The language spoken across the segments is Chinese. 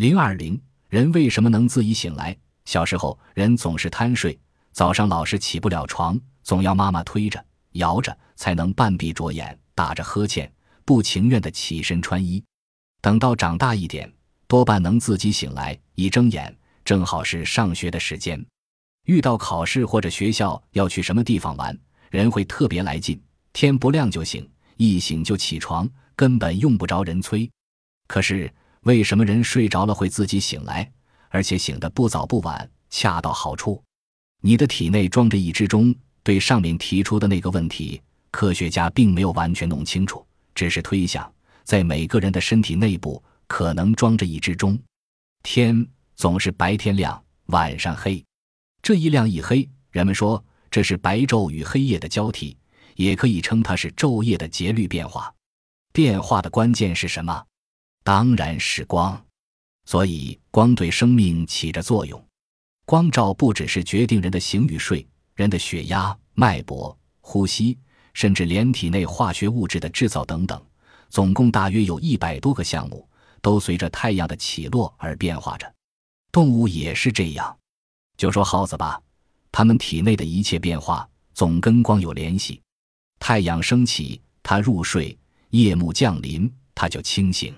零二零，人为什么能自己醒来？小时候，人总是贪睡，早上老是起不了床，总要妈妈推着、摇着，才能半闭着眼，打着呵欠，不情愿地起身穿衣。等到长大一点，多半能自己醒来，一睁眼，正好是上学的时间。遇到考试或者学校要去什么地方玩，人会特别来劲，天不亮就醒，一醒就起床，根本用不着人催。可是为什么人睡着了会自己醒来，而且醒得不早不晚，恰到好处？你的体内装着一只钟。对上面提出的那个问题，科学家并没有完全弄清楚，只是推想，在每个人的身体内部可能装着一只钟。天总是白天亮，晚上黑。这一亮一黑，人们说这是白昼与黑夜的交替，也可以称它是昼夜的节律变化。变化的关键是什么？当然是光。所以光对生命起着作用。光照不只是决定人的醒与睡，人的血压、脉搏、呼吸，甚至连体内化学物质的制造等等，总共大约有一百多个项目，都随着太阳的起落而变化着。动物也是这样。就说耗子吧，它们体内的一切变化总跟光有联系。太阳升起，它入睡；夜幕降临，它就清醒。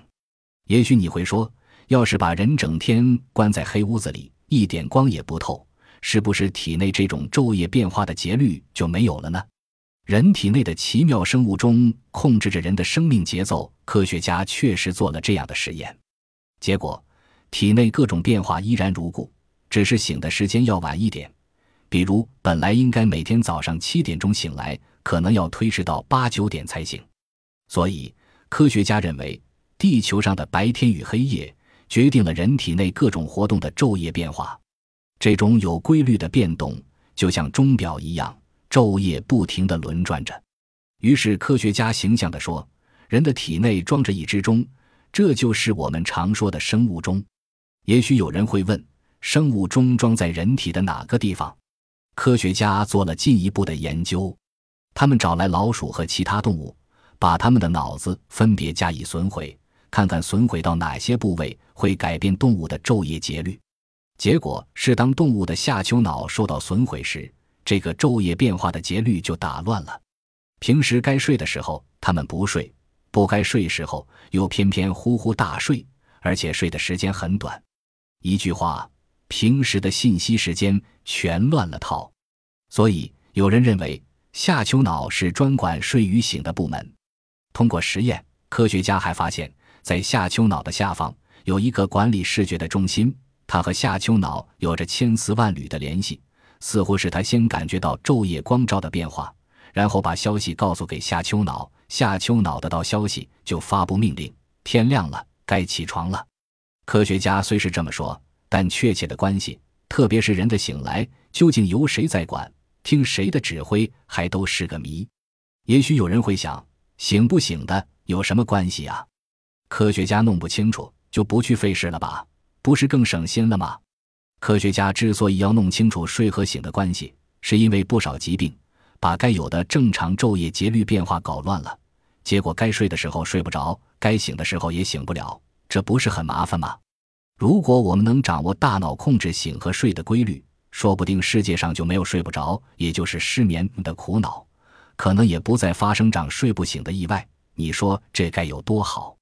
也许你会说，要是把人整天关在黑屋子里，一点光也不透，是不是体内这种昼夜变化的节律就没有了呢？人体内的奇妙生物钟控制着人的生命节奏。科学家确实做了这样的实验，结果体内各种变化依然如故。只是醒的时间要晚一点，比如本来应该每天早上七点钟醒来，可能要推迟到八九点才醒。所以，科学家认为，地球上的白天与黑夜决定了人体内各种活动的昼夜变化。这种有规律的变动，就像钟表一样，昼夜不停地轮转着。于是，科学家形象地说：“人的体内装着一只钟，这就是我们常说的生物钟。”也许有人会问。生物钟装在人体的哪个地方？科学家做了进一步的研究，他们找来老鼠和其他动物，把它们的脑子分别加以损毁，看看损毁到哪些部位会改变动物的昼夜节律。结果是，当动物的下丘脑受到损毁时，这个昼夜变化的节律就打乱了。平时该睡的时候，它们不睡；不该睡时候，又偏偏呼呼大睡，而且睡的时间很短。一句话。平时的信息时间全乱了套，所以有人认为下丘脑是专管睡与醒的部门。通过实验，科学家还发现，在下丘脑的下方有一个管理视觉的中心，它和下丘脑有着千丝万缕的联系。似乎是它先感觉到昼夜光照的变化，然后把消息告诉给下丘脑，下丘脑得到消息就发布命令：天亮了，该起床了。科学家虽是这么说。但确切的关系，特别是人的醒来，究竟由谁在管，听谁的指挥，还都是个谜。也许有人会想，醒不醒的有什么关系啊？科学家弄不清楚，就不去费事了吧？不是更省心了吗？科学家之所以要弄清楚睡和醒的关系，是因为不少疾病把该有的正常昼夜节律变化搞乱了，结果该睡的时候睡不着，该醒的时候也醒不了，这不是很麻烦吗？如果我们能掌握大脑控制醒和睡的规律，说不定世界上就没有睡不着，也就是失眠的苦恼，可能也不再发生长睡不醒的意外。你说这该有多好？